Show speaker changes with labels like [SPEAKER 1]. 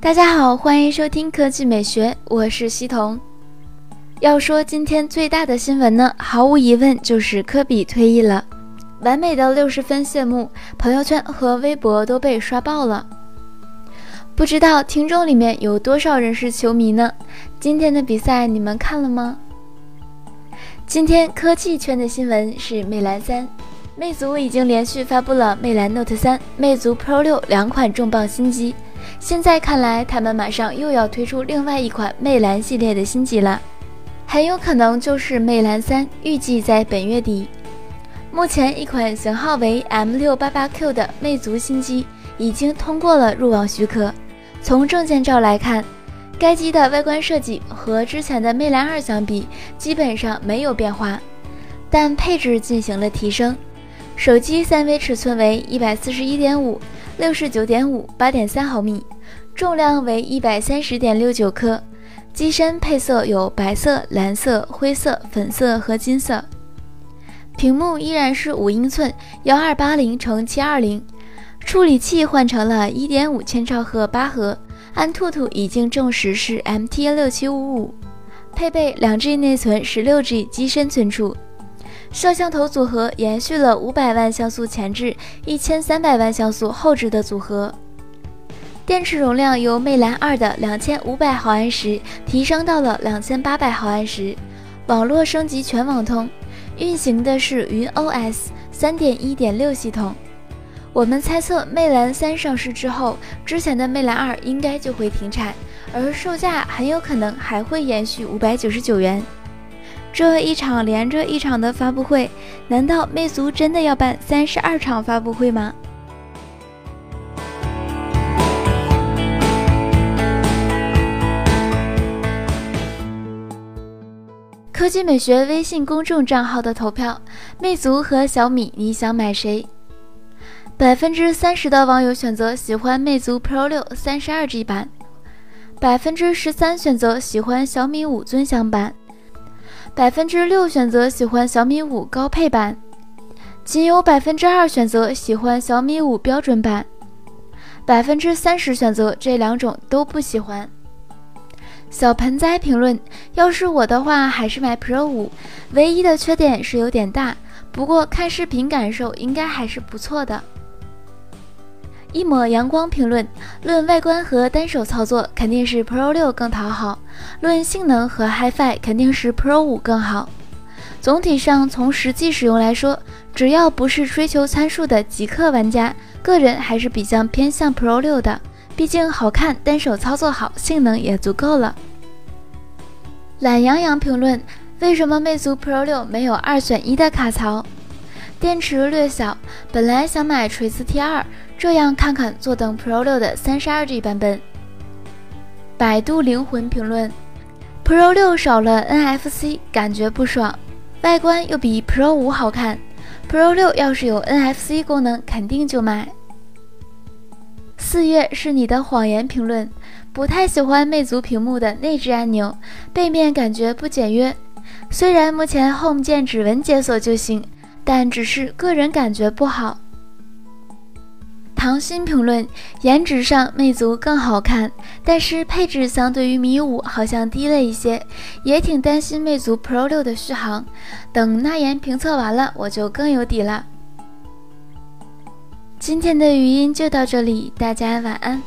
[SPEAKER 1] 大家好，欢迎收听科技美学，我是西彤。要说今天最大的新闻呢，毫无疑问就是科比退役了，完美的六十分谢幕，朋友圈和微博都被刷爆了。不知道听众里面有多少人是球迷呢？今天的比赛你们看了吗？今天科技圈的新闻是魅蓝三，魅族已经连续发布了魅蓝 Note 三、魅族 Pro 六两款重磅新机。现在看来，他们马上又要推出另外一款魅蓝系列的新机了，很有可能就是魅蓝三，预计在本月底。目前，一款型号为 M688Q 的魅族新机已经通过了入网许可。从证件照来看，该机的外观设计和之前的魅蓝二相比，基本上没有变化，但配置进行了提升。手机三维尺寸为一百四十一点五。六十九点五八点三毫米，重量为一百三十点六九克，机身配色有白色、蓝色、灰色、粉色和金色。屏幕依然是五英寸幺二八零乘七二零，处理器换成了一点五千兆赫八核，安兔兔已经证实是 MT 六七五五，配备两 G 内存，十六 G 机身存储。摄像头组合延续了五百万像素前置、一千三百万像素后置的组合。电池容量由魅蓝二的两千五百毫安时提升到了两千八百毫安时。网络升级全网通，运行的是云 OS 三点一点六系统。我们猜测，魅蓝三上市之后，之前的魅蓝二应该就会停产，而售价很有可能还会延续五百九十九元。这一场连着一场的发布会，难道魅族真的要办三十二场发布会吗？科技美学微信公众账号的投票，魅族和小米，你想买谁？百分之三十的网友选择喜欢魅族 Pro 六三十二 G 版，百分之十三选择喜欢小米五尊享版。百分之六选择喜欢小米五高配版，仅有百分之二选择喜欢小米五标准版，百分之三十选择这两种都不喜欢。小盆栽评论：要是我的话，还是买 Pro 五，唯一的缺点是有点大，不过看视频感受应该还是不错的。一抹阳光评论：论外观和单手操作，肯定是 Pro 六更讨好；论性能和 HiFi，肯定是 Pro 五更好。总体上，从实际使用来说，只要不是追求参数的极客玩家，个人还是比较偏向 Pro 六的。毕竟好看，单手操作好，性能也足够了。懒羊羊评论：为什么魅族 Pro 六没有二选一的卡槽？电池略小，本来想买锤子 T 二。这样看看，坐等 Pro 六的三十二 G 版本。百度灵魂评论：Pro 六少了 NFC，感觉不爽，外观又比 Pro 五好看。Pro 六要是有 NFC 功能，肯定就买。四月是你的谎言评论：不太喜欢魅族屏幕的内置按钮，背面感觉不简约。虽然目前 Home 键指纹解锁就行，但只是个人感觉不好。长鑫评论：颜值上魅族更好看，但是配置相对于米五好像低了一些，也挺担心魅族 Pro 六的续航。等那言评测完了，我就更有底了。今天的语音就到这里，大家晚安。